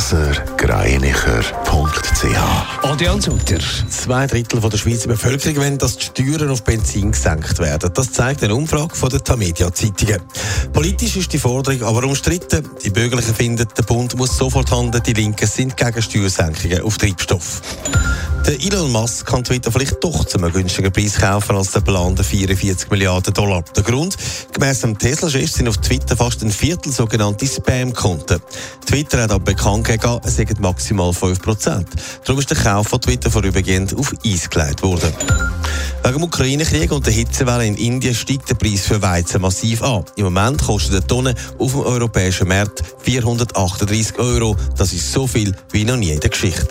blasergreinicher.ch Adrian Sutter. Zwei Drittel der Schweizer Bevölkerung wollen, dass die Steuern auf Benzin gesenkt werden. Das zeigt eine Umfrage von der Tamedia Zeitungen. Politisch ist die Forderung aber umstritten. Die Bürgerlichen finden, der Bund muss sofort handeln, die Linken sind gegen Steuersenkungen auf Treibstoff. Der Elon Musk kann Twitter vielleicht doch zu einem günstigen Preis kaufen als der geplante 44 Milliarden Dollar. Der Grund? Gemäss dem Tesla-Chef sind auf Twitter fast ein Viertel sogenannte Spam-Konten. Twitter hat aber bekannt gegeben, es seien maximal 5%. Darum ist der Kauf von Twitter vorübergehend auf Eis gelegt worden. Wegen dem Ukraine-Krieg und der Hitzewelle in Indien steigt der Preis für Weizen massiv an. Im Moment kostet eine Tonne auf dem europäischen Markt 438 Euro. Das ist so viel wie noch nie in der Geschichte.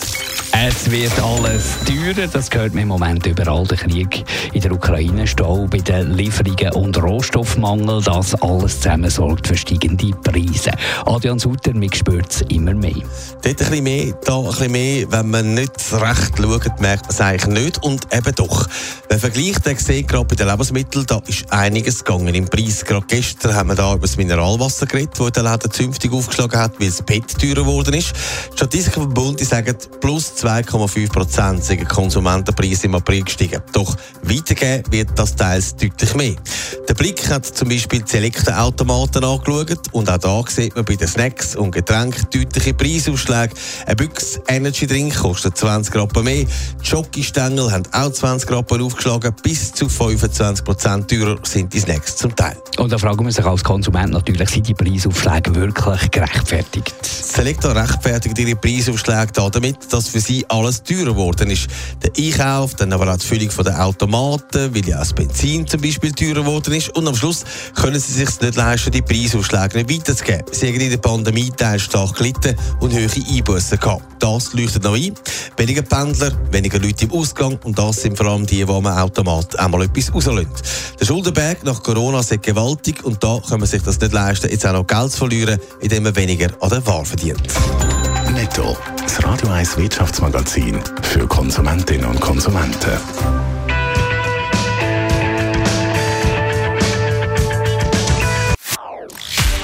Es wird alles teurer, das gehört mir im Moment überall. Der Krieg in der Ukraine, Stau bei den Lieferungen und Rohstoffmangel, das alles zusammen sorgt für steigende Preise. Adrian Sutter, mich spürt es immer mehr. Dort ein bisschen mehr, da ein bisschen mehr. Wenn man nicht recht schaut, merkt man es eigentlich nicht. Und eben doch. Wenn vergleicht, dann sieht gerade bei den Lebensmitteln, da ist einiges gegangen im Preis. Gerade gestern haben wir da über das Mineralwasser geredet, das der Laden zünftig aufgeschlagen hat, weil es Bett teurer geworden ist. Statistiker vom Bund die sagen, plus 2,5 Prozent sind Konsumentenpreise im April gestiegen. Doch weitergeben wird das teils deutlich mehr. Der Blick hat zum Beispiel die Elektroautomaten angeschaut und auch da sieht man bei den Snacks und Getränken deutliche Preisausschläge. Ein Büchs Energy Drink kostet 20 Rappen mehr. Die Schokistängel haben auch 20 Rappen aufgeschlagen. Bis zu 25 Prozent teurer sind die Snacks zum Teil. Und da fragen wir sich als Konsument natürlich, sind die Preisaufschläge wirklich gerechtfertigt? Selecta rechtfertigt ihre Preisaufschläge damit, dass für sie alles teurer geworden ist. Der Einkauf, dann aber auch die Füllung der Automaten, weil ja auch das Benzin zum Beispiel teurer geworden ist. Und am Schluss können sie sich nicht leisten, die Preisaufschläge nicht weiterzugeben. Sie haben in der Pandemie teils stark gelitten und höhere Einbußen gehabt. Das leuchtet noch ein. Weniger Pendler, weniger Leute im Ausgang und das sind vor allem die, die am Automat einmal etwas rauslösen. Der Schuldenberg nach Corona ist gewaltig und da kann man sich das nicht leisten, jetzt auch noch Geld zu verlieren, indem man weniger an der Ware verdient. Netto, das Radio 1 Wirtschaftsmagazin für Konsumentinnen und Konsumenten.